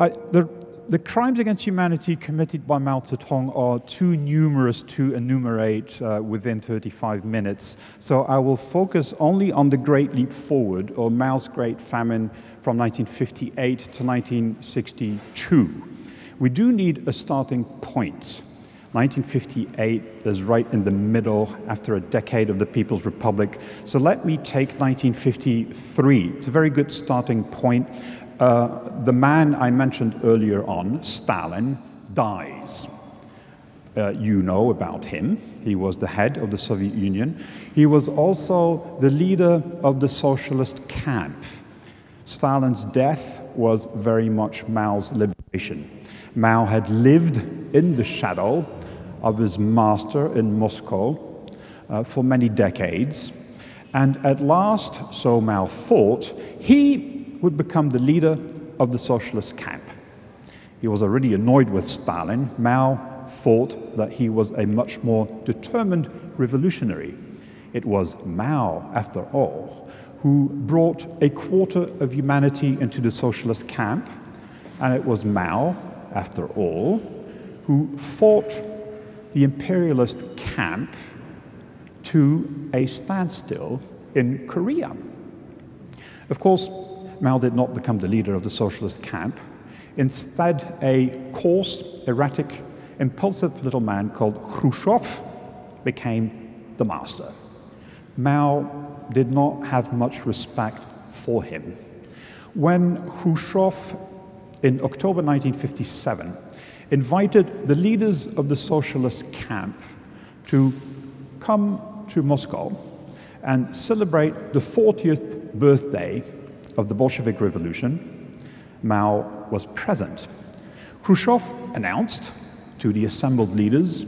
I, the, the crimes against humanity committed by Mao Zedong are too numerous to enumerate uh, within 35 minutes, so I will focus only on the Great Leap Forward, or Mao's Great Famine from 1958 to 1962. We do need a starting point. 1958 is right in the middle after a decade of the People's Republic. So let me take 1953. It's a very good starting point. Uh, the man I mentioned earlier on, Stalin, dies. Uh, you know about him. He was the head of the Soviet Union. He was also the leader of the socialist camp. Stalin's death was very much Mao's liberation. Mao had lived in the shadow of his master in Moscow uh, for many decades. And at last, so Mao thought, he would become the leader of the socialist camp. He was already annoyed with Stalin. Mao thought that he was a much more determined revolutionary. It was Mao, after all, who brought a quarter of humanity into the socialist camp, and it was Mao, after all, who fought the imperialist camp to a standstill in Korea. Of course, Mao did not become the leader of the socialist camp. Instead, a coarse, erratic, impulsive little man called Khrushchev became the master. Mao did not have much respect for him. When Khrushchev, in October 1957, invited the leaders of the socialist camp to come to Moscow and celebrate the 40th birthday of the Bolshevik Revolution, Mao was present. Khrushchev announced to the assembled leaders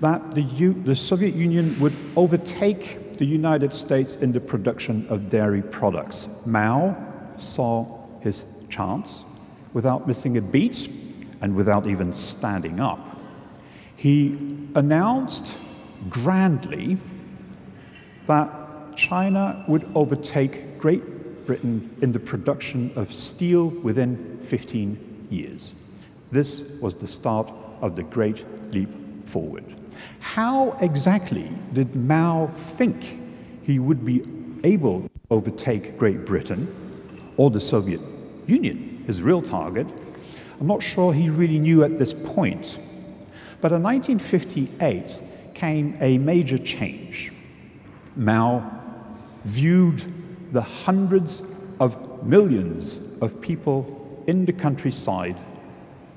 that the, U the Soviet Union would overtake the United States in the production of dairy products. Mao saw his chance without missing a beat and without even standing up. He announced grandly that China would overtake Great Britain in the production of steel within 15 years. This was the start of the Great Leap Forward. How exactly did Mao think he would be able to overtake Great Britain or the Soviet Union, his real target? I'm not sure he really knew at this point. But in 1958 came a major change. Mao viewed the hundreds of millions of people in the countryside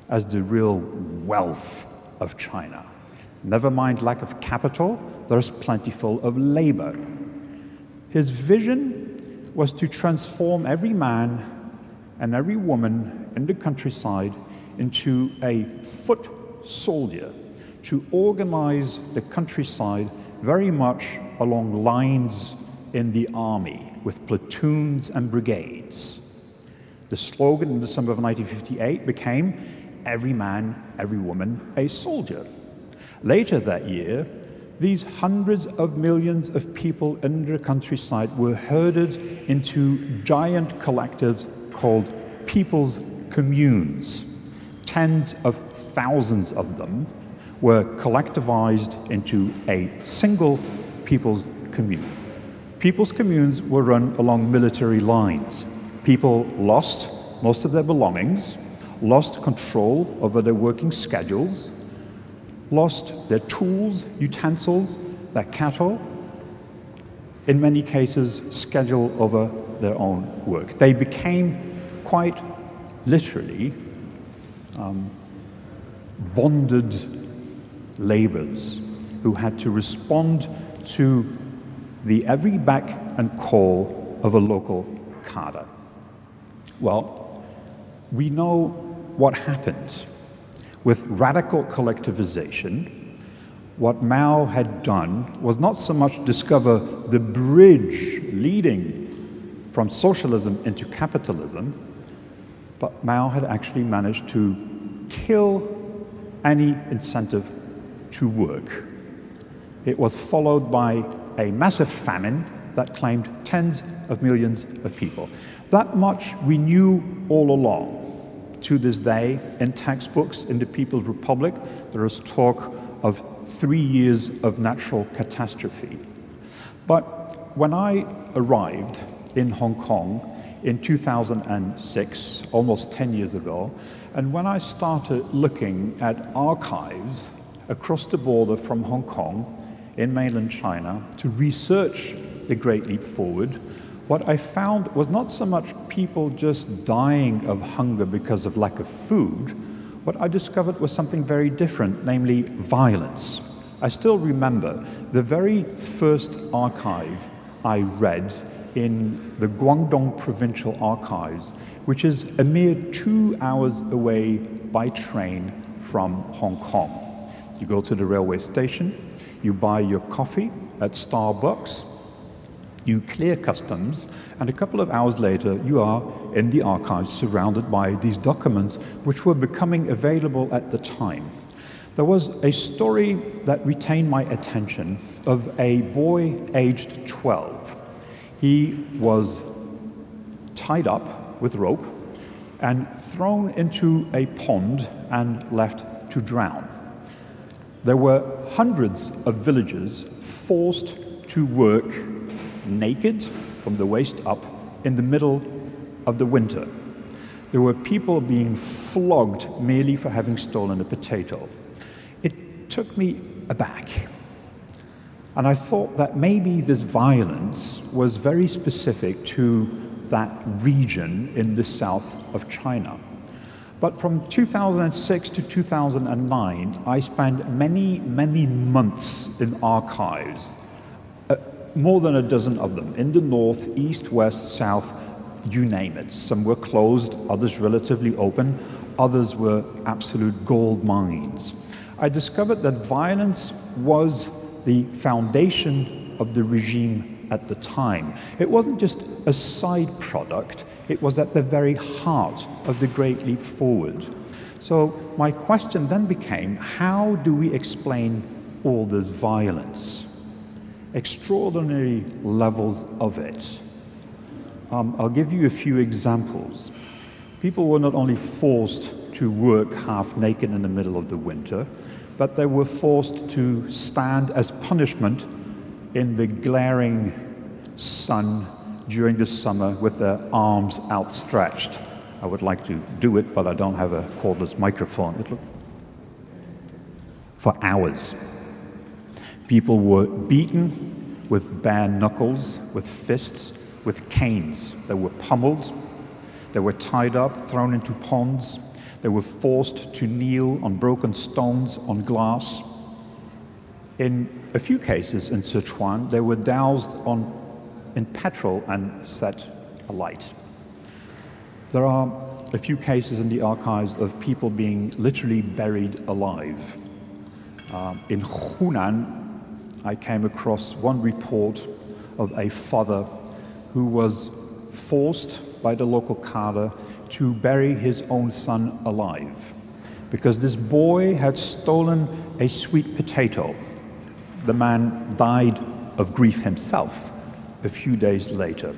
as the real wealth of China. Never mind lack of capital, there's plentiful of labor. His vision was to transform every man and every woman in the countryside into a foot soldier, to organize the countryside very much along lines in the army with platoons and brigades. The slogan in December of 1958 became Every man, every woman, a soldier. Later that year, these hundreds of millions of people in the countryside were herded into giant collectives called people's communes. Tens of thousands of them were collectivized into a single people's commune. People's communes were run along military lines. People lost most of their belongings, lost control over their working schedules, lost their tools, utensils, their cattle, in many cases, schedule over their own work. They became quite literally um, bonded laborers who had to respond to the every beck and call of a local cadre. Well, we know what happened. With radical collectivization, what Mao had done was not so much discover the bridge leading from socialism into capitalism, but Mao had actually managed to kill any incentive to work. It was followed by a massive famine that claimed tens of millions of people. That much we knew all along. to this day, in textbooks in the People's Republic, there is talk of three years of natural catastrophe. But when I arrived in Hong Kong in 2006, almost 10 years ago, and when I started looking at archives across the border from Hong Kong in mainland China to research the Great Leap Forward, what I found was not so much people just dying of hunger because of lack of food. What I discovered was something very different, namely violence. I still remember the very first archive I read in the Guangdong Provincial Archives, which is a mere two hours away by train from Hong Kong. You go to the railway station, you buy your coffee at Starbucks, you clear customs, and a couple of hours later, you are in the archives surrounded by these documents which were becoming available at the time. There was a story that retained my attention of a boy aged 12. He was tied up with rope and thrown into a pond and left to drown. There were hundreds of villagers forced to work naked from the waist up in the middle of the winter. There were people being flogged merely for having stolen a potato. It took me aback. And I thought that maybe this violence was very specific to that region in the south of China. But from 2006 to 2009, I spent many, many months in archives uh, more than a dozen of them in the north, east, west, south, you name it. Some were closed, others relatively open, others were absolute gold mines. I discovered that violence was the foundation of the regime at the time. It wasn't just a side product, it was at the very heart of the Great Leap Forward. So my question then became how do we explain all this violence? extraordinary levels of it. Um, I'll give you a few examples. People were not only forced to work half naked in the middle of the winter, but they were forced to stand as punishment in the glaring sun during the summer with their arms outstretched. I would like to do it, but I don't have a cordless microphone. For hours. People were beaten with bare knuckles, with fists, with canes. They were pummeled. They were tied up, thrown into ponds. They were forced to kneel on broken stones, on glass. In a few cases in Sichuan, they were doused on, in petrol and set alight. There are a few cases in the archives of people being literally buried alive. Um, in Hunan, I came across one report of a father who was forced by the local cadre to bury his own son alive because this boy had stolen a sweet potato. The man died of grief himself a few days later.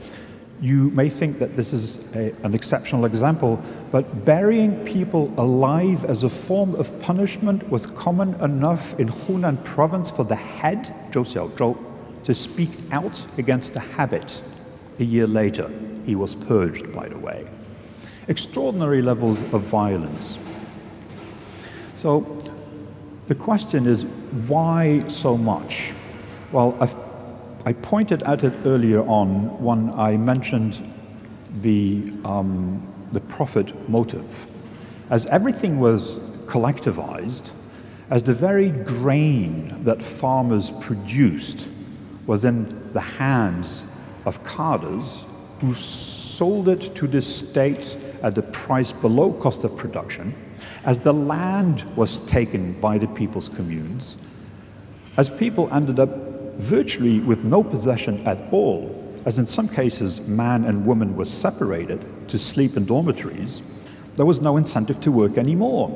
You may think that this is a, an exceptional example, but burying people alive as a form of punishment was common enough in Hunan province for the head, Zhou Xiaozhou, to speak out against the habit. A year later, he was purged, by the way. Extraordinary levels of violence. So the question is why so much? Well, I've I pointed at it earlier on when I mentioned the, um, the profit motive. As everything was collectivized, as the very grain that farmers produced was in the hands of cadres who sold it to the state at the price below cost of production, as the land was taken by the people's communes, as people ended up virtually with no possession at all, as in some cases man and woman were separated to sleep in dormitories, there was no incentive to work anymore.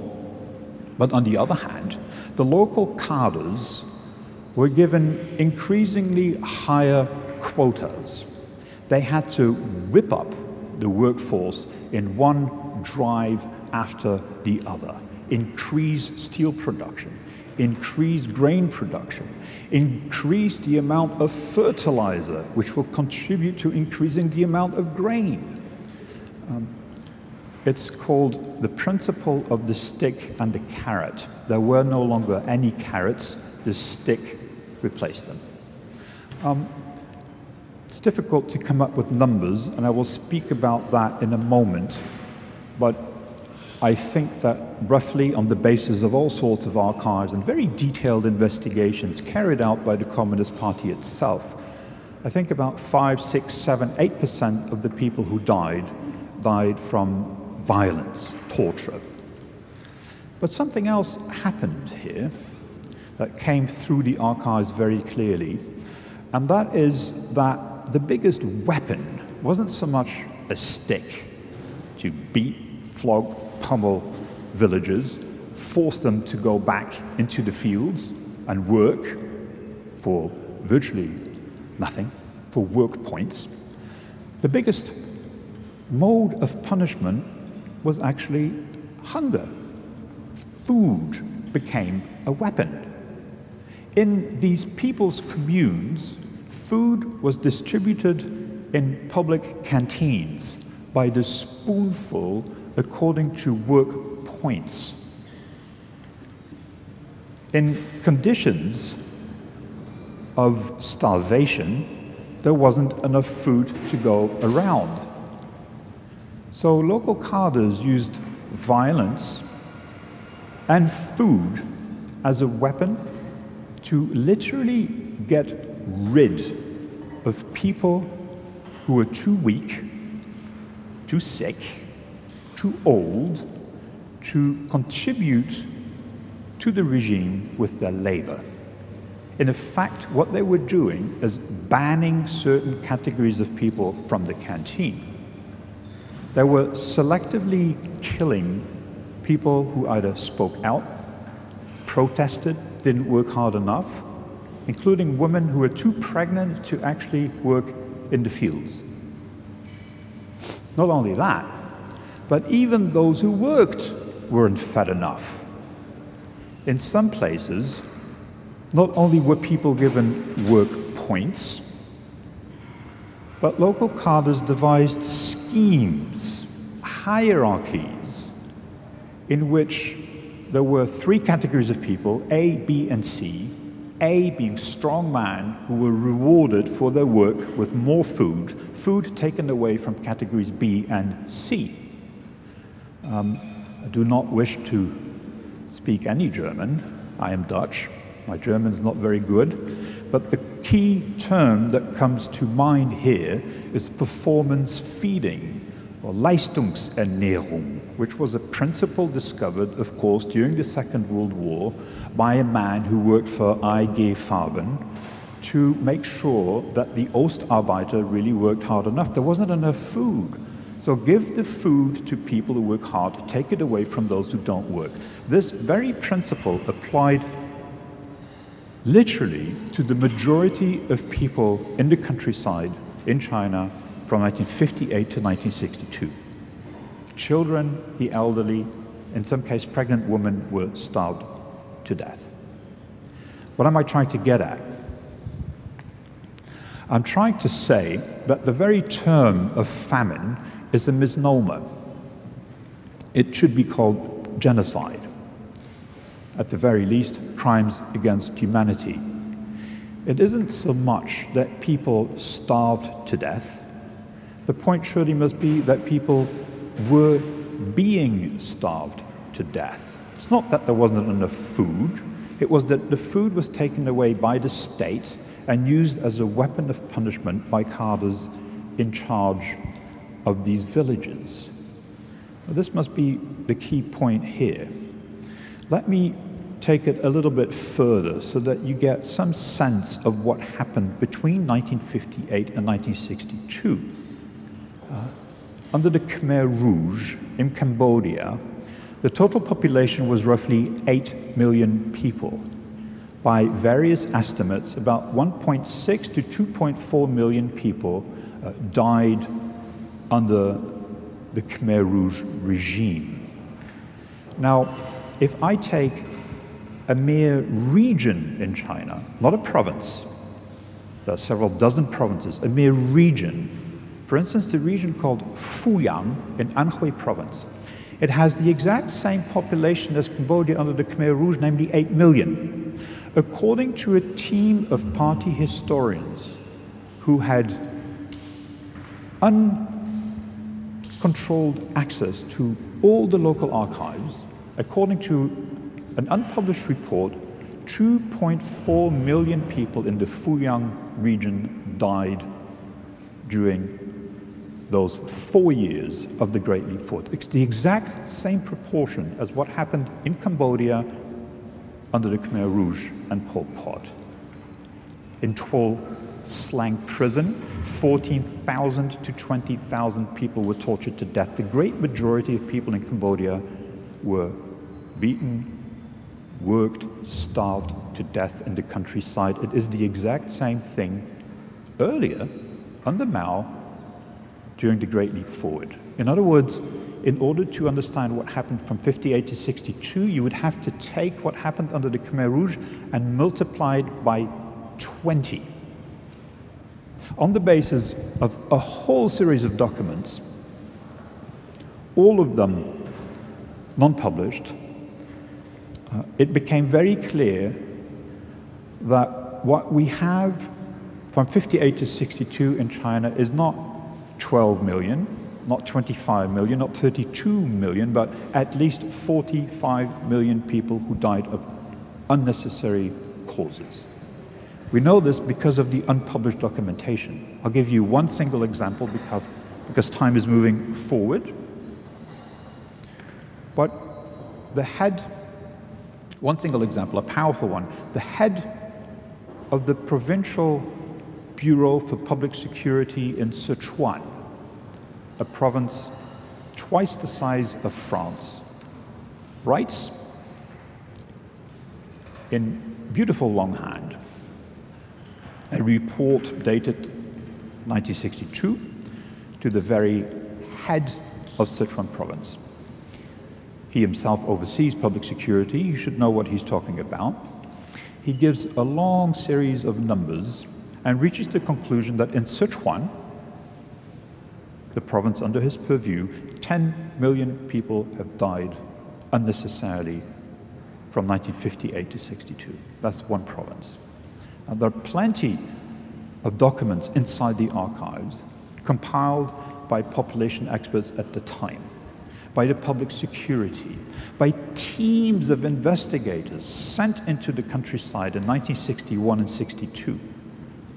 But on the other hand, the local cadres were given increasingly higher quotas. They had to whip up the workforce in one drive after the other. Increase steel production, increase grain production, increase the amount of fertilizer, which will contribute to increasing the amount of grain. Um, it's called the principle of the stick and the carrot. There were no longer any carrots, the stick replaced them. Um, it's difficult to come up with numbers, and I will speak about that in a moment, but I think that roughly on the basis of all sorts of archives and very detailed investigations carried out by the Communist Party itself, I think about 5, 6, 7, 8% of the people who died died from violence, torture. But something else happened here that came through the archives very clearly, and that is that the biggest weapon wasn't so much a stick to beat, flog, pummel villagers, force them to go back into the fields and work for virtually nothing, for work points. The biggest mode of punishment was actually hunger. Food became a weapon. In these people's communes, food was distributed in public canteens by the spoonful according to work points. In conditions of starvation, there wasn't enough food to go around. So local cadres used violence and food as a weapon to literally get rid of people who were too weak, too sick, too old to contribute to the regime with their labor. In effect, what they were doing is banning certain categories of people from the canteen. They were selectively killing people who either spoke out, protested, didn't work hard enough, including women who were too pregnant to actually work in the fields. Not only that, but even those who worked weren't fed enough. In some places, not only were people given work points, but local cadres devised schemes, hierarchies, in which there were three categories of people A, B, and C, a being strong men who were rewarded for their work with more food, food taken away from categories B and C. Um, I do not wish to speak any German. I am Dutch. My German is not very good. But the key term that comes to mind here is performance feeding or Leistungsernährung, which was a principle discovered, of course, during the Second World War by a man who worked for IG Farben to make sure that the Ostarbeiter really worked hard enough. There wasn't enough food. So give the food to people who work hard, take it away from those who don't work. This very principle applied literally to the majority of people in the countryside in China from 1958 to 1962. Children, the elderly, in some case pregnant women were starved to death. What am I trying to get at? I'm trying to say that the very term of famine is a misnomer. It should be called genocide. At the very least, crimes against humanity. It isn't so much that people starved to death, the point surely must be that people were being starved to death. It's not that there wasn't enough food, it was that the food was taken away by the state and used as a weapon of punishment by cadres in charge of these villages. Now, this must be the key point here. Let me take it a little bit further so that you get some sense of what happened between 1958 and 1962. Uh, under the Khmer Rouge in Cambodia, the total population was roughly 8 million people. By various estimates, about 1.6 to 2.4 million people uh, died under the Khmer Rouge regime. Now, if I take a mere region in China, not a province, there are several dozen provinces, a mere region, for instance, the region called Fuyang in Anhui province, it has the exact same population as Cambodia under the Khmer Rouge, namely 8 million. According to a team of party historians who had controlled access to all the local archives. According to an unpublished report, 2.4 million people in the Fuyang region died during those four years of the Great Leap Forward. It's the exact same proportion as what happened in Cambodia under the Khmer Rouge and Pol Pot in Tuol Sleng prison. 14,000 to 20,000 people were tortured to death. The great majority of people in Cambodia were beaten, worked, starved to death in the countryside. It is the exact same thing earlier under Mao during the Great Leap Forward. In other words, in order to understand what happened from 58 to 62, you would have to take what happened under the Khmer Rouge and multiply it by 20. On the basis of a whole series of documents, all of them non published, uh, it became very clear that what we have from 58 to 62 in China is not 12 million, not 25 million, not 32 million, but at least 45 million people who died of unnecessary causes. We know this because of the unpublished documentation. I'll give you one single example because, because time is moving forward. But the head, one single example, a powerful one, the head of the provincial Bureau for Public Security in Sichuan, a province twice the size of France, writes in beautiful longhand a report dated 1962 to the very head of Sichuan province. He himself oversees public security. You should know what he's talking about. He gives a long series of numbers and reaches the conclusion that in Sichuan, the province under his purview, 10 million people have died unnecessarily from 1958 to 62. That's one province. And there are plenty of documents inside the archives compiled by population experts at the time, by the public security, by teams of investigators sent into the countryside in 1961 and 62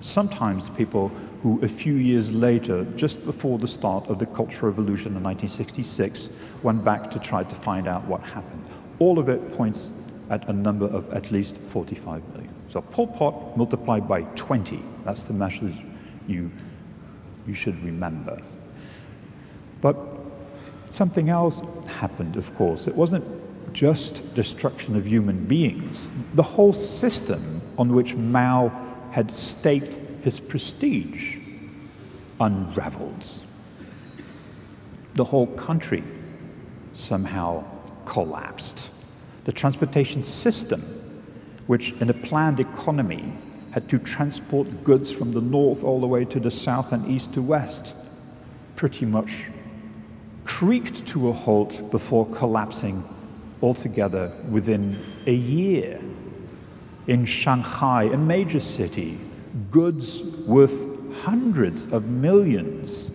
sometimes people who a few years later, just before the start of the Cultural Revolution in 1966, went back to try to find out what happened. All of it points at a number of at least 45 million. So Pol Pot multiplied by 20, that's the message you, you should remember. But something else happened, of course. It wasn't just destruction of human beings. The whole system on which Mao had staked his prestige unraveled. The whole country somehow collapsed. The transportation system, which in a planned economy had to transport goods from the north all the way to the south and east to west, pretty much creaked to a halt before collapsing altogether within a year in Shanghai, a major city, goods worth hundreds of millions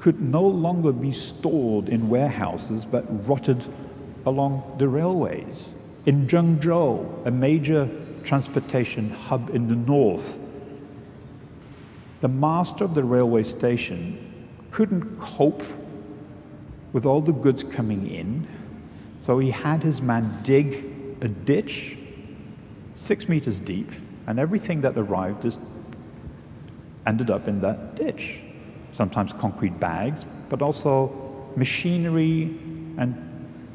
could no longer be stored in warehouses but rotted along the railways. In Zhengzhou, a major transportation hub in the north, the master of the railway station couldn't cope with all the goods coming in, so he had his man dig a ditch six meters deep, and everything that arrived just ended up in that ditch. Sometimes concrete bags, but also machinery and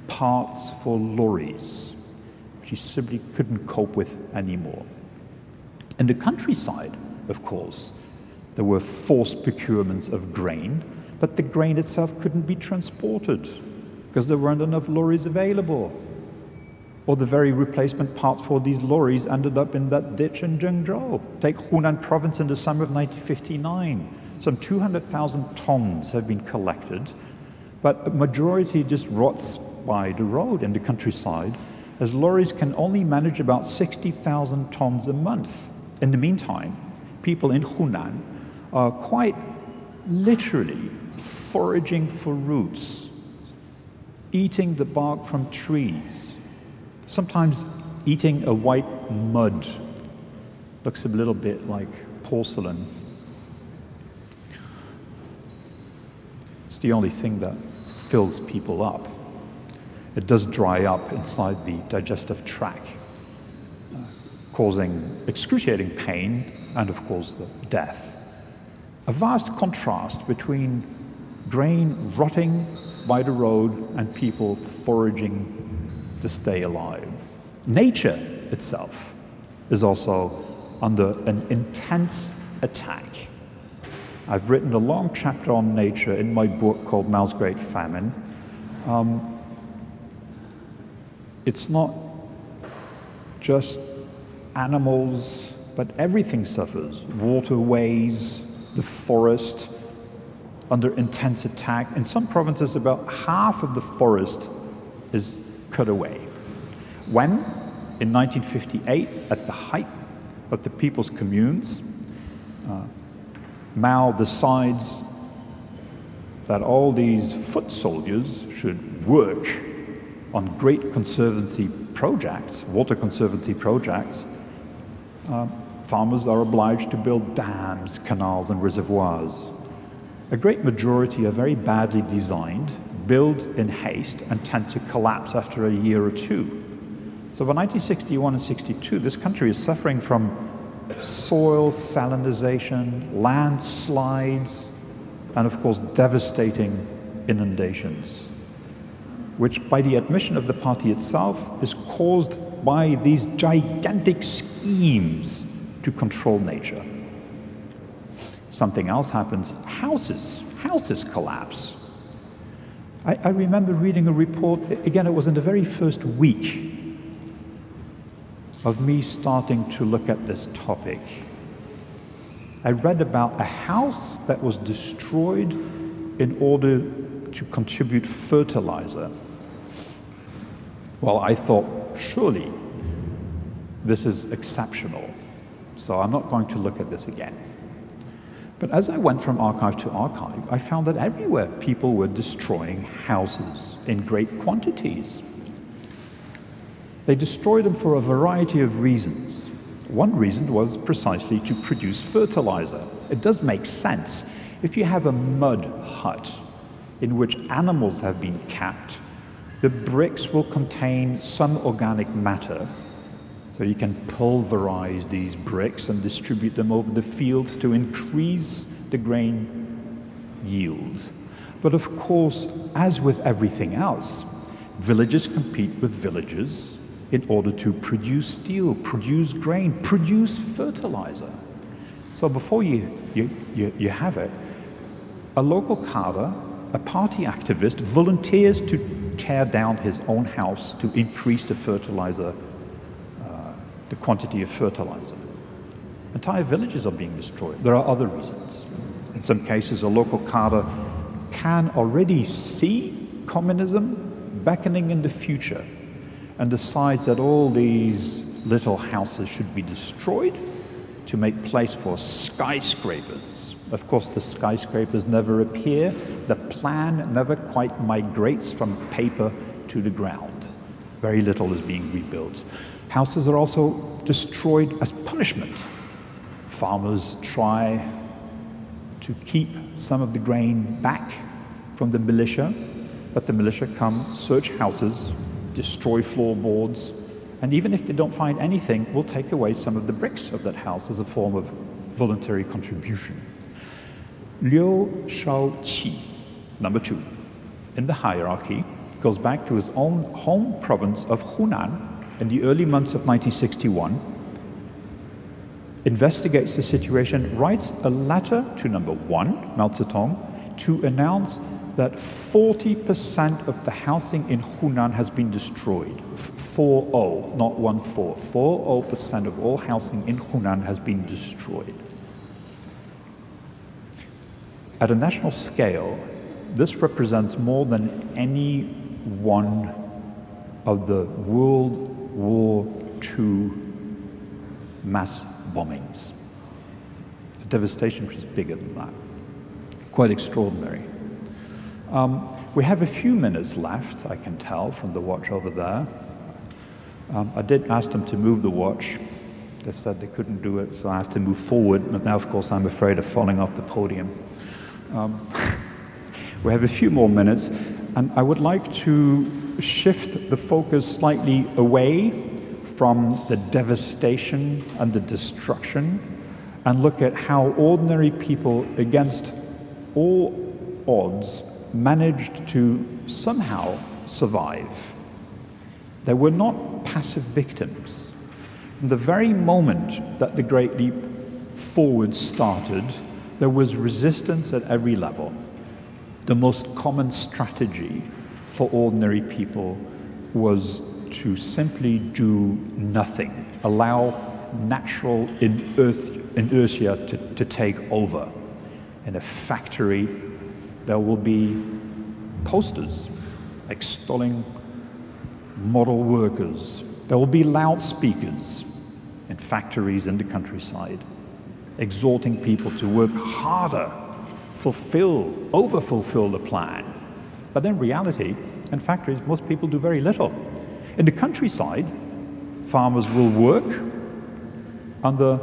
parts for lorries, which he simply couldn't cope with anymore. In the countryside, of course, there were forced procurements of grain, but the grain itself couldn't be transported because there weren't enough lorries available. Or the very replacement parts for these lorries ended up in that ditch in Zhengzhou. Take Hunan province in the summer of 1959. Some 200,000 tons have been collected, but a majority just rots by the road in the countryside, as lorries can only manage about 60,000 tons a month. In the meantime, people in Hunan are quite literally foraging for roots, eating the bark from trees, sometimes eating a white mud. Looks a little bit like porcelain. It's the only thing that fills people up. It does dry up inside the digestive tract, uh, causing excruciating pain and, of course, death. A vast contrast between grain rotting by the road and people foraging to stay alive. Nature itself is also under an intense attack. I've written a long chapter on nature in my book called Mao's Great Famine. Um, it's not just animals, but everything suffers. Waterways, the forest, under intense attack. In some provinces, about half of the forest is cut away. When, in 1958, at the height of the people's communes, uh, Mao decides that all these foot soldiers should work on great conservancy projects, water conservancy projects, uh, farmers are obliged to build dams, canals, and reservoirs. A great majority are very badly designed, built in haste, and tend to collapse after a year or two. So by 1961 and 62, this country is suffering from soil salinization, landslides, and of course, devastating inundations, which, by the admission of the party itself, is caused by these gigantic schemes to control nature. Something else happens houses, houses collapse. I, I remember reading a report, again, it was in the very first week of me starting to look at this topic. I read about a house that was destroyed in order to contribute fertilizer. Well, I thought, surely this is exceptional. So I'm not going to look at this again. But as I went from archive to archive, I found that everywhere people were destroying houses in great quantities. They destroyed them for a variety of reasons. One reason was precisely to produce fertilizer. It does make sense. If you have a mud hut in which animals have been capped, the bricks will contain some organic matter so you can pulverize these bricks and distribute them over the fields to increase the grain yield. But of course, as with everything else, villages compete with villages in order to produce steel, produce grain, produce fertilizer. So before you, you, you, you have it, a local cadre, a party activist, volunteers to tear down his own house to increase the fertilizer uh, the quantity of fertilizer. Entire villages are being destroyed. There are other reasons. In some cases, a local cadre can already see communism beckoning in the future and decides that all these little houses should be destroyed to make place for skyscrapers. Of course, the skyscrapers never appear. The plan never quite migrates from paper to the ground. Very little is being rebuilt. Houses are also destroyed as punishment. Farmers try to keep some of the grain back from the militia, but the militia come, search houses, destroy floorboards, and even if they don't find anything, will take away some of the bricks of that house as a form of voluntary contribution. Liu Shaoqi, number two, in the hierarchy, goes back to his own home province of Hunan, in the early months of 1961, investigates the situation, writes a letter to number one, Mao Zedong, to announce that 40% of the housing in Hunan has been destroyed. 4-0, not 1-4. 4-0% of all housing in Hunan has been destroyed. At a national scale, this represents more than any one of the World War II mass bombings. The devastation which is bigger than that. Quite extraordinary. Um, we have a few minutes left, I can tell from the watch over there. Um, I did ask them to move the watch. They said they couldn't do it, so I have to move forward. But now, of course, I'm afraid of falling off the podium. Um, we have a few more minutes, and I would like to shift the focus slightly away from the devastation and the destruction and look at how ordinary people, against all odds, managed to somehow survive. They were not passive victims. From the very moment that the Great Leap Forward started, there was resistance at every level. The most common strategy for ordinary people was to simply do nothing, allow natural inertia to, to take over. In a factory, there will be posters extolling model workers. There will be loudspeakers in factories in the countryside, exhorting people to work harder, fulfill, over-fulfill the plan. But in reality, in factories, most people do very little. In the countryside, farmers will work under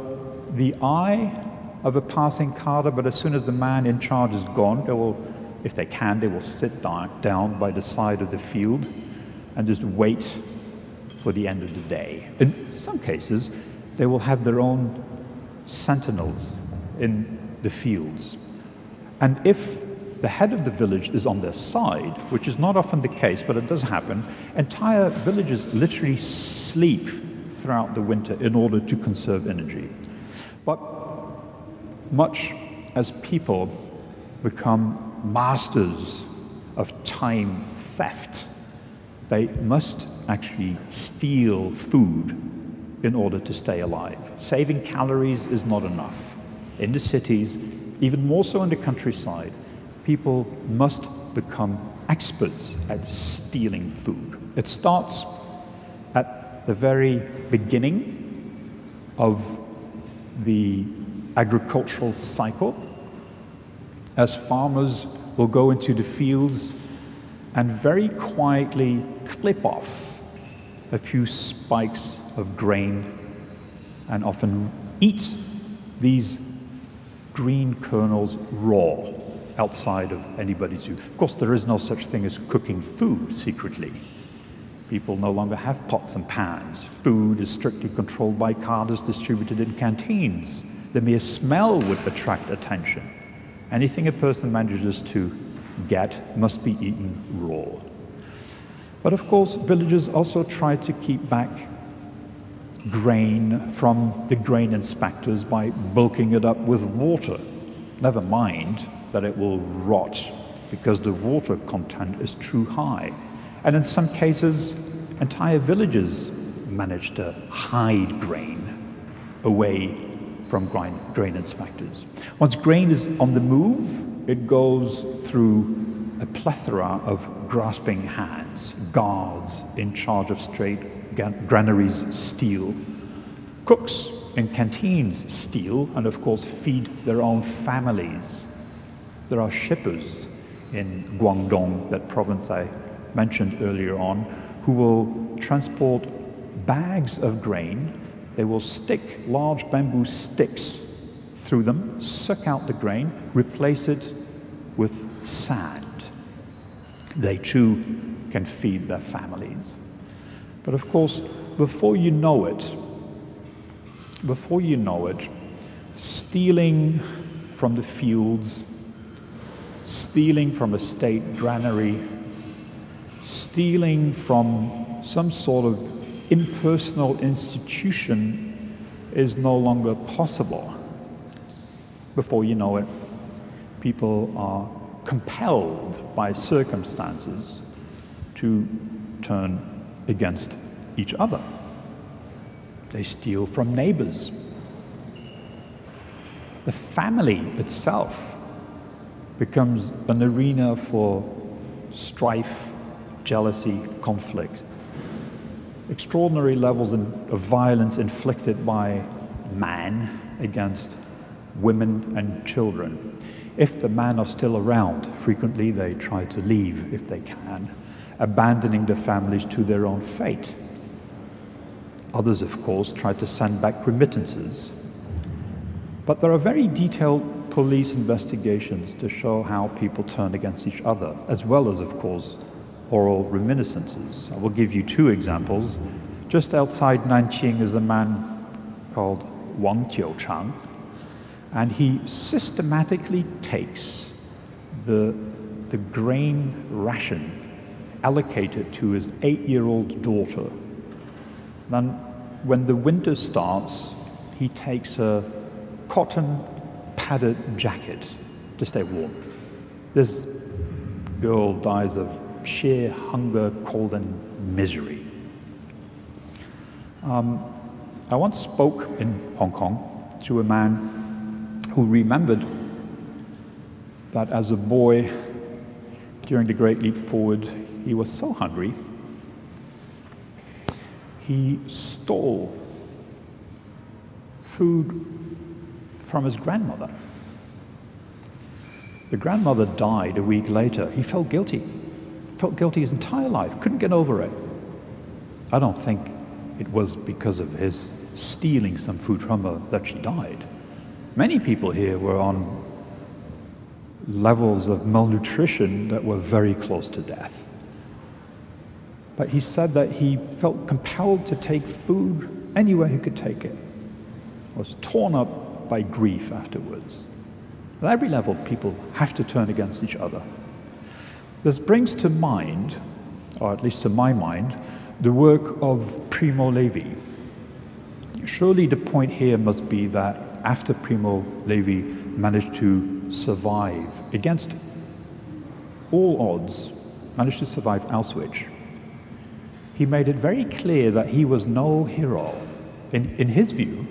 the eye of a passing cadre, but as soon as the man in charge is gone, they will, if they can, they will sit down by the side of the field and just wait for the end of the day. In some cases, they will have their own sentinels in the fields. And if the head of the village is on their side, which is not often the case, but it does happen, entire villages literally sleep throughout the winter in order to conserve energy. But much as people become masters of time theft, they must actually steal food in order to stay alive. Saving calories is not enough. In the cities, even more so in the countryside, people must become experts at stealing food. It starts at the very beginning of the agricultural cycle as farmers will go into the fields and very quietly clip off a few spikes of grain and often eat these green kernels raw outside of anybody's view. Of course, there is no such thing as cooking food secretly. People no longer have pots and pans. Food is strictly controlled by cadres distributed in canteens. The mere smell would attract attention. Anything a person manages to get must be eaten raw. But of course, villagers also try to keep back grain from the grain inspectors by bulking it up with water. Never mind that it will rot because the water content is too high. And in some cases, entire villages manage to hide grain away from grain, grain inspectors. Once grain is on the move, it goes through a plethora of grasping hands, guards in charge of straight granaries steal, cooks in canteens steal, and of course feed their own families. There are shippers in Guangdong, that province I mentioned earlier on, who will transport bags of grain they will stick large bamboo sticks through them, suck out the grain, replace it with sand. They too can feed their families. But of course, before you know it, before you know it, stealing from the fields, stealing from a state granary, stealing from some sort of impersonal institution is no longer possible. Before you know it, people are compelled by circumstances to turn against each other. They steal from neighbors. The family itself becomes an arena for strife, jealousy, conflict. Extraordinary levels of violence inflicted by man against women and children. If the men are still around, frequently they try to leave if they can, abandoning their families to their own fate. Others, of course, try to send back remittances. But there are very detailed police investigations to show how people turn against each other, as well as, of course, oral reminiscences. I will give you two examples. Just outside Nanjing is a man called Wang Jiuchang, and he systematically takes the, the grain ration allocated to his eight year old daughter. Then, when the winter starts, he takes a cotton padded jacket to stay warm. This girl dies of sheer hunger, cold, and misery. Um, I once spoke in Hong Kong to a man who remembered that as a boy during the Great Leap Forward, he was so hungry, he stole food from his grandmother. The grandmother died a week later. He felt guilty. Felt guilty his entire life, couldn't get over it. I don't think it was because of his stealing some food from her that she died. Many people here were on levels of malnutrition that were very close to death. But he said that he felt compelled to take food anywhere he could take it. I Was torn up by grief afterwards. At every level, people have to turn against each other. This brings to mind, or at least to my mind, the work of Primo Levi. Surely the point here must be that after Primo Levi managed to survive against all odds, managed to survive Auschwitz, he made it very clear that he was no hero. In, in his view,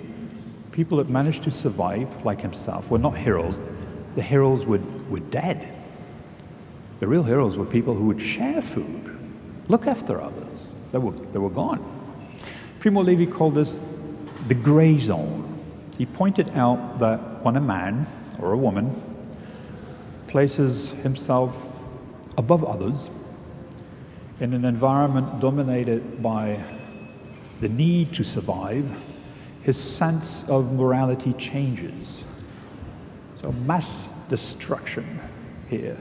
people that managed to survive, like himself, were not heroes. The heroes were, were dead. The real heroes were people who would share food, look after others. They were, they were gone. Primo Levi called this the gray zone. He pointed out that when a man or a woman places himself above others, in an environment dominated by the need to survive, his sense of morality changes. So, mass destruction here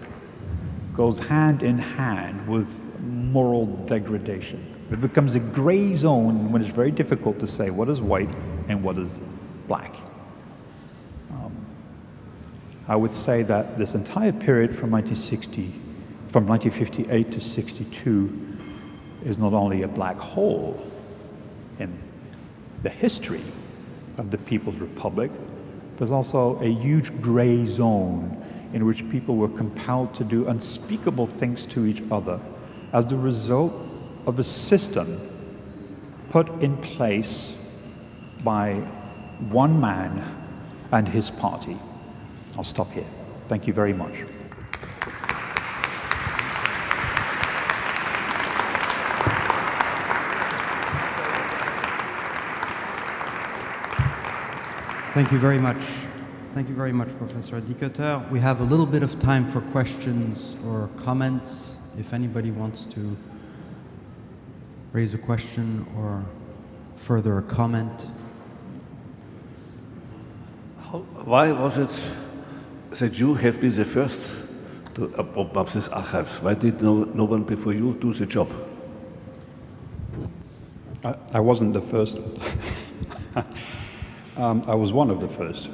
goes hand in hand with moral degradation. It becomes a gray zone when it's very difficult to say what is white and what is black. Um, I would say that this entire period from 1960 from 1958 to 62 is not only a black hole in the history of the People's Republic, but also a huge gray zone in which people were compelled to do unspeakable things to each other as the result of a system put in place by one man and his party. I'll stop here. Thank you very much. Thank you very much. Thank you very much, Professor Dikötter. We have a little bit of time for questions or comments. If anybody wants to raise a question or further a comment. How, why was it that you have been the first to open up these archives? Why did no, no one before you do the job? I, I wasn't the first. Um, I was one of the first.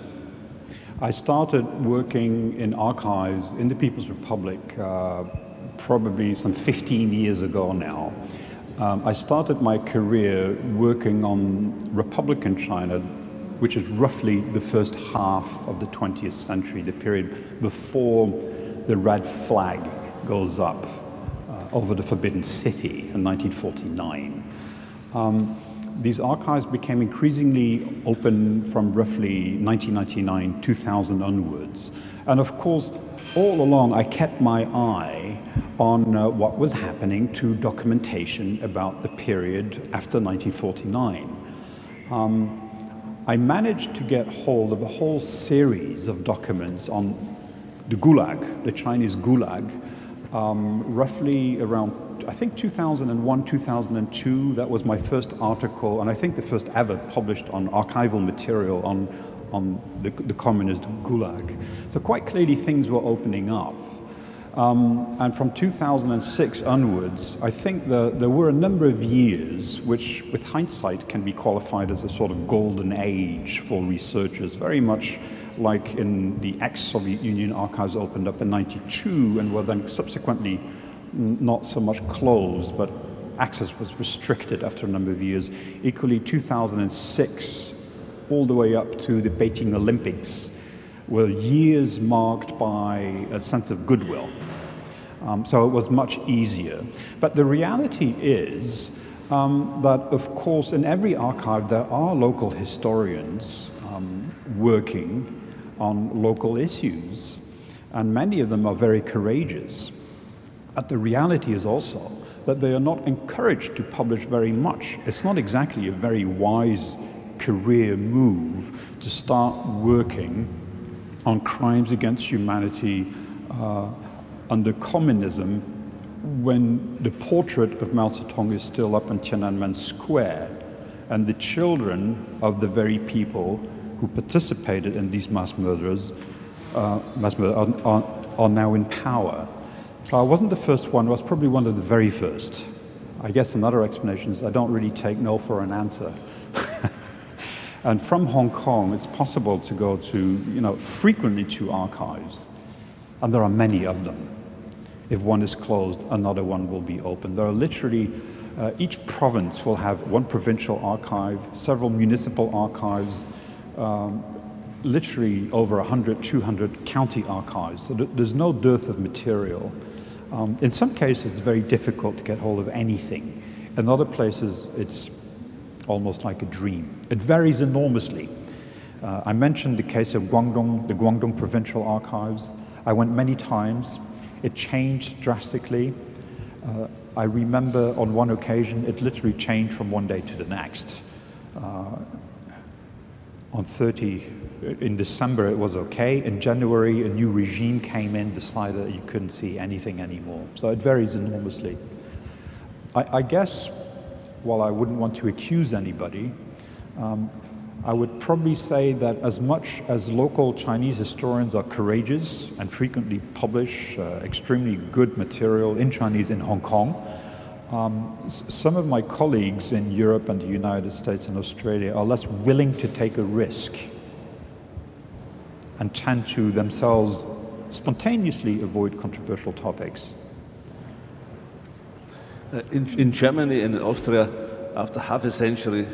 I started working in archives in the People's Republic uh, probably some 15 years ago now. Um, I started my career working on Republican China, which is roughly the first half of the 20th century, the period before the red flag goes up uh, over the Forbidden City in 1949. Um, these archives became increasingly open from roughly 1999, 2000 onwards. And of course, all along I kept my eye on uh, what was happening to documentation about the period after 1949. Um, I managed to get hold of a whole series of documents on the Gulag, the Chinese Gulag, um, roughly around I think 2001, 2002, that was my first article, and I think the first ever published on archival material on, on the, the communist gulag. So quite clearly things were opening up. Um, and from 2006 onwards, I think the, there were a number of years which, with hindsight, can be qualified as a sort of golden age for researchers, very much like in the ex-Soviet Union archives opened up in 92 and were then subsequently not so much closed, but access was restricted after a number of years. Equally, 2006, all the way up to the Beijing Olympics, were years marked by a sense of goodwill. Um, so it was much easier. But the reality is um, that, of course, in every archive there are local historians um, working on local issues, and many of them are very courageous. But the reality is also that they are not encouraged to publish very much. It's not exactly a very wise career move to start working on crimes against humanity uh, under communism when the portrait of Mao Zedong is still up in Tiananmen Square and the children of the very people who participated in these mass murders, uh, mass murder, are, are, are now in power. I wasn't the first one, I was probably one of the very first. I guess another explanation is I don't really take no for an answer. and from Hong Kong, it's possible to go to, you know, frequently to archives. And there are many of them. If one is closed, another one will be open. There are literally, uh, each province will have one provincial archive, several municipal archives, um, literally over 100, 200 county archives. So there's no dearth of material. Um, in some cases, it's very difficult to get hold of anything. In other places, it's almost like a dream. It varies enormously. Uh, I mentioned the case of Guangdong, the Guangdong Provincial Archives. I went many times. It changed drastically. Uh, I remember on one occasion, it literally changed from one day to the next. Uh, on 30 in December it was okay. In January, a new regime came in, decided that you couldn't see anything anymore. So it varies enormously. I, I guess, while I wouldn't want to accuse anybody, um, I would probably say that as much as local Chinese historians are courageous and frequently publish uh, extremely good material in Chinese in Hong Kong, um, some of my colleagues in Europe and the United States and Australia are less willing to take a risk and tend to themselves spontaneously avoid controversial topics. Uh, in, in Germany and in Austria, after half a century,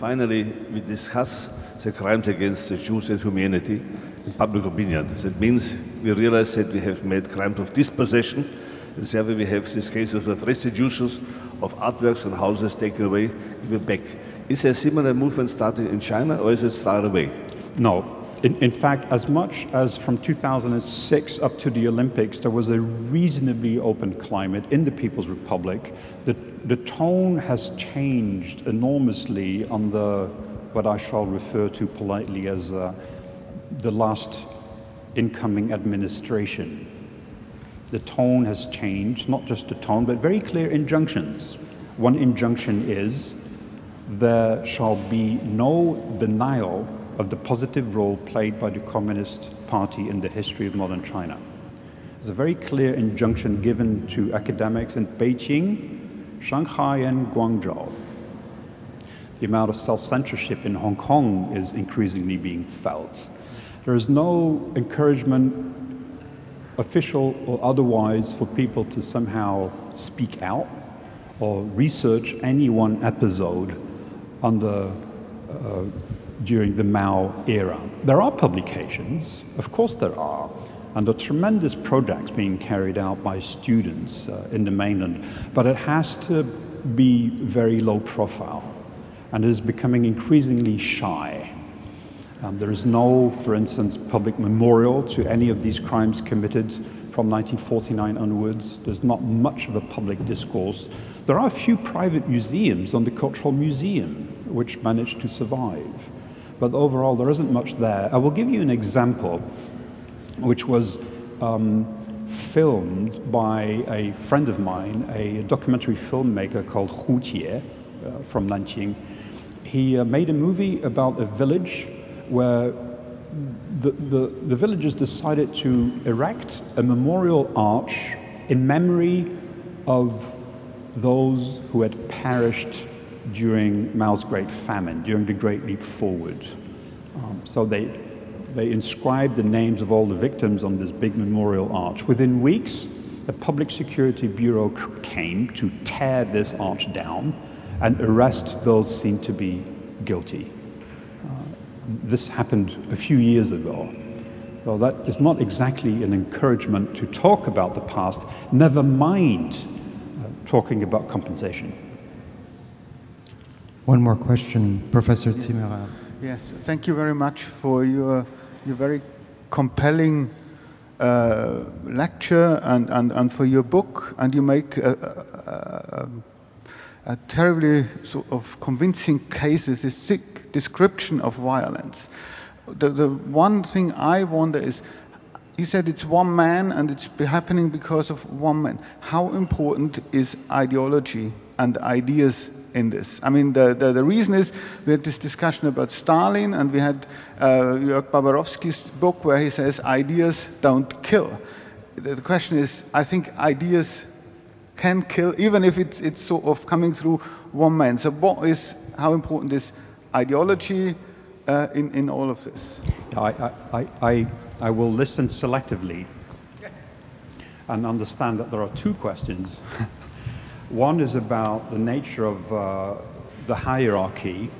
finally we discuss the crimes against the Jews and humanity in public opinion. That means we realize that we have made crimes of dispossession in Serbia, we have these cases of restitutions of artworks and houses taken away, given back. Is there a similar movement starting in China, or is it far away? No. In, in fact, as much as from 2006 up to the Olympics, there was a reasonably open climate in the People's Republic. The, the tone has changed enormously under what I shall refer to politely as uh, the last incoming administration the tone has changed, not just the tone, but very clear injunctions. One injunction is there shall be no denial of the positive role played by the Communist Party in the history of modern China. There's a very clear injunction given to academics in Beijing, Shanghai, and Guangzhou. The amount of self censorship in Hong Kong is increasingly being felt. There is no encouragement official or otherwise, for people to somehow speak out or research any one episode under, uh, during the Mao era. There are publications, of course there are, and there are tremendous projects being carried out by students uh, in the mainland, but it has to be very low profile and is becoming increasingly shy. Um, there is no, for instance, public memorial to any of these crimes committed from 1949 onwards. There's not much of a public discourse. There are a few private museums on the Cultural Museum which managed to survive. But overall, there isn't much there. I will give you an example which was um, filmed by a friend of mine, a documentary filmmaker called Hu Jie uh, from Nanjing. He uh, made a movie about a village where the, the, the villagers decided to erect a memorial arch in memory of those who had perished during Mao's Great Famine, during the Great Leap Forward. Um, so they they inscribed the names of all the victims on this big memorial arch. Within weeks, the Public Security Bureau came to tear this arch down and arrest those seen to be guilty. This happened a few years ago. So that is not exactly an encouragement to talk about the past, never mind uh, talking about compensation. One more question, Professor Zimmerer. Yes, thank you very much for your your very compelling uh, lecture and, and, and for your book, and you make a, a, a terribly sort of convincing case, a thick description of violence. The, the one thing I wonder is, you said it's one man and it's happening because of one man. How important is ideology and ideas in this. I mean, the, the, the, reason is we had this discussion about Stalin, and we had uh, Jörg book where he says ideas don't kill. The, the question is, I think ideas can kill, even if it's, it's sort of coming through one man. So, what is how important is ideology uh, in, in all of this? I, I, I, I will listen selectively and understand that there are two questions. One is about the nature of uh, the hierarchy,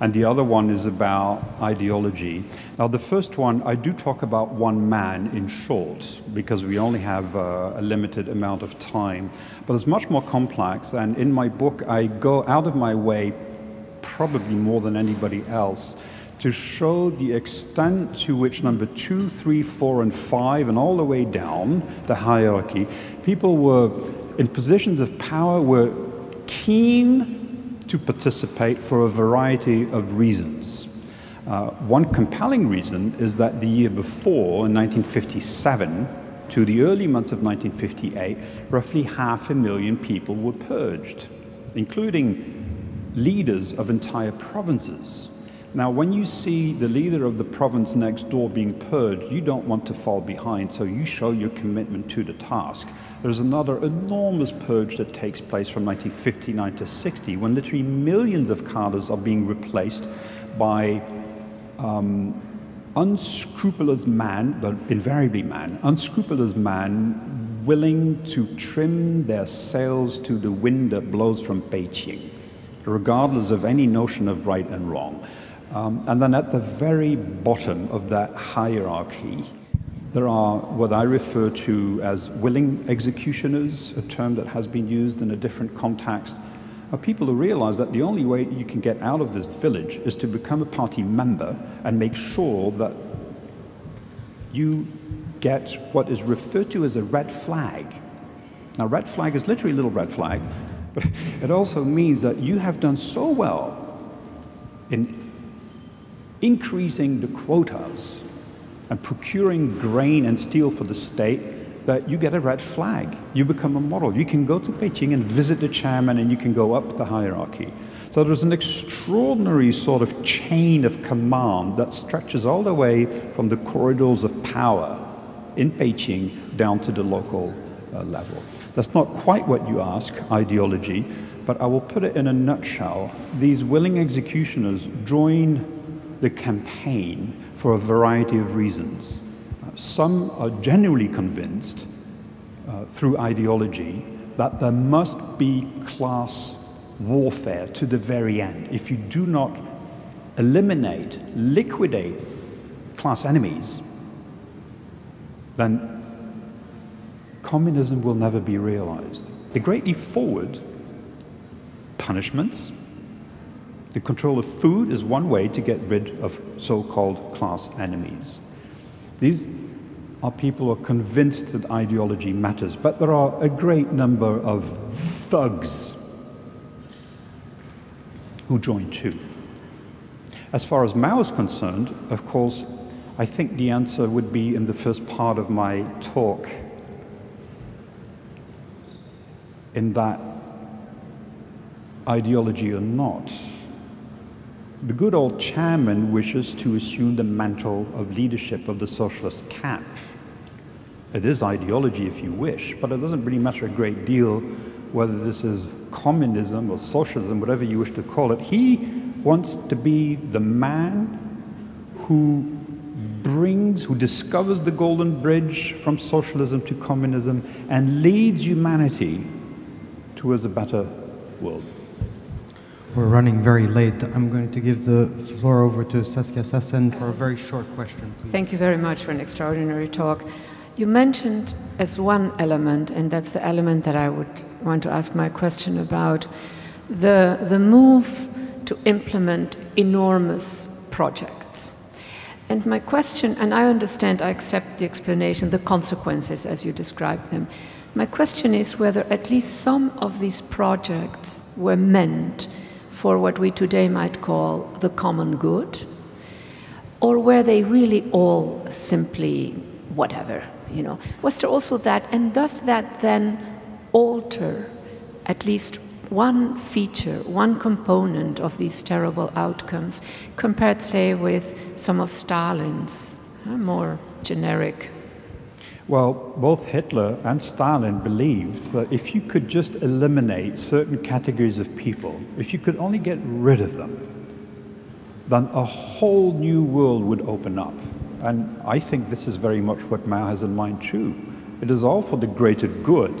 and the other one is about ideology. Now, the first one, I do talk about one man in short, because we only have uh, a limited amount of time. But it's much more complex, and in my book, I go out of my way, probably more than anybody else, to show the extent to which number two, three, four, and five, and all the way down the hierarchy, people were in positions of power were keen to participate for a variety of reasons. Uh, one compelling reason is that the year before, in 1957, to the early months of 1958, roughly half a million people were purged, including leaders of entire provinces. Now, when you see the leader of the province next door being purged, you don't want to fall behind, so you show your commitment to the task. There's another enormous purge that takes place from 1959 to 60, when literally millions of cadres are being replaced by um, unscrupulous man, but invariably man, unscrupulous man willing to trim their sails to the wind that blows from Beijing, regardless of any notion of right and wrong. Um, and then at the very bottom of that hierarchy, there are what I refer to as willing executioners, a term that has been used in a different context, are people who realize that the only way you can get out of this village is to become a party member and make sure that you get what is referred to as a red flag. Now, red flag is literally a little red flag, but it also means that you have done so well in increasing the quotas and procuring grain and steel for the state that you get a red flag. You become a model. You can go to Beijing and visit the chairman and you can go up the hierarchy. So there's an extraordinary sort of chain of command that stretches all the way from the corridors of power in Beijing down to the local uh, level. That's not quite what you ask, ideology, but I will put it in a nutshell. These willing executioners join the campaign for a variety of reasons. Some are genuinely convinced uh, through ideology that there must be class warfare to the very end. If you do not eliminate, liquidate class enemies, then communism will never be realized. The Great Leap Forward, punishments, the control of food is one way to get rid of so called class enemies. These are people who are convinced that ideology matters, but there are a great number of thugs who join too. As far as Mao is concerned, of course, I think the answer would be in the first part of my talk, in that ideology or not, the good old chairman wishes to assume the mantle of leadership of the socialist camp. It is ideology if you wish, but it doesn't really matter a great deal whether this is communism or socialism, whatever you wish to call it. He wants to be the man who brings, who discovers the golden bridge from socialism to communism and leads humanity towards a better world. We're running very late. I'm going to give the floor over to Saskia Sassen for a very short question, please. Thank you very much for an extraordinary talk. You mentioned as one element, and that's the element that I would want to ask my question about, the, the move to implement enormous projects. And my question, and I understand, I accept the explanation, the consequences as you describe them. My question is whether at least some of these projects were meant for what we today might call the common good, or were they really all simply whatever, you know? Was there also that, and does that then alter at least one feature, one component of these terrible outcomes compared, say, with some of Stalin's more generic well, both Hitler and Stalin believed that if you could just eliminate certain categories of people, if you could only get rid of them, then a whole new world would open up. And I think this is very much what Mao has in mind too. It is all for the greater good.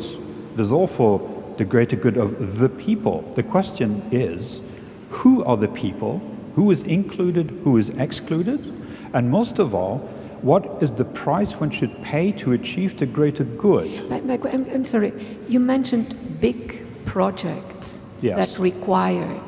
It is all for the greater good of the people. The question is, who are the people? Who is included? Who is excluded? And most of all, what is the price one should pay to achieve the greater good? I'm, I'm sorry, you mentioned big projects yes. that required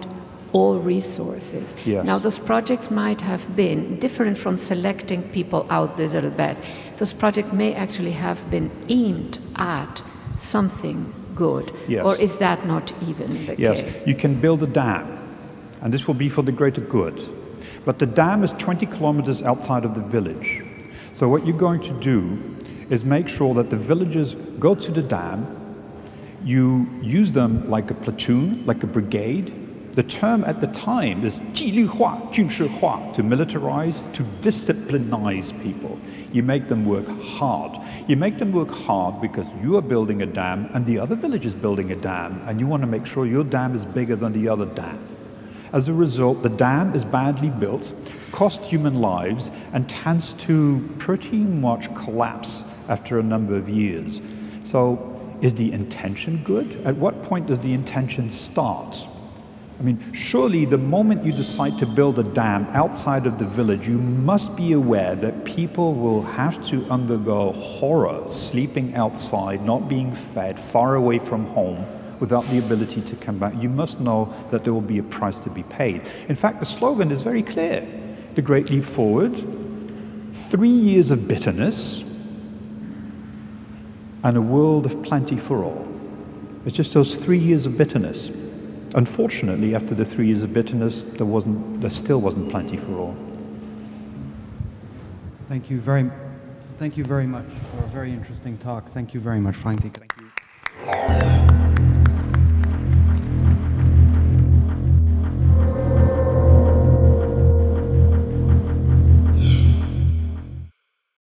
all resources. Yes. Now, those projects might have been different from selecting people out this or that. Those projects may actually have been aimed at something good. Yes. Or is that not even the yes. case? You can build a dam, and this will be for the greater good. But the dam is 20 kilometers outside of the village. So what you're going to do is make sure that the villagers go to the dam, you use them like a platoon, like a brigade. The term at the time is 纪律化,军事化, to militarize, to disciplinize people. You make them work hard. You make them work hard because you are building a dam and the other village is building a dam, and you want to make sure your dam is bigger than the other dam. As a result, the dam is badly built, costs human lives, and tends to pretty much collapse after a number of years. So, is the intention good? At what point does the intention start? I mean, surely the moment you decide to build a dam outside of the village, you must be aware that people will have to undergo horror sleeping outside, not being fed, far away from home without the ability to come back. You must know that there will be a price to be paid. In fact, the slogan is very clear The Great Leap Forward, three years of bitterness, and a world of plenty for all. It's just those three years of bitterness. Unfortunately, after the three years of bitterness, there, wasn't, there still wasn't plenty for all. Thank you very, thank you very much for a very interesting talk. Thank you very much, Frank.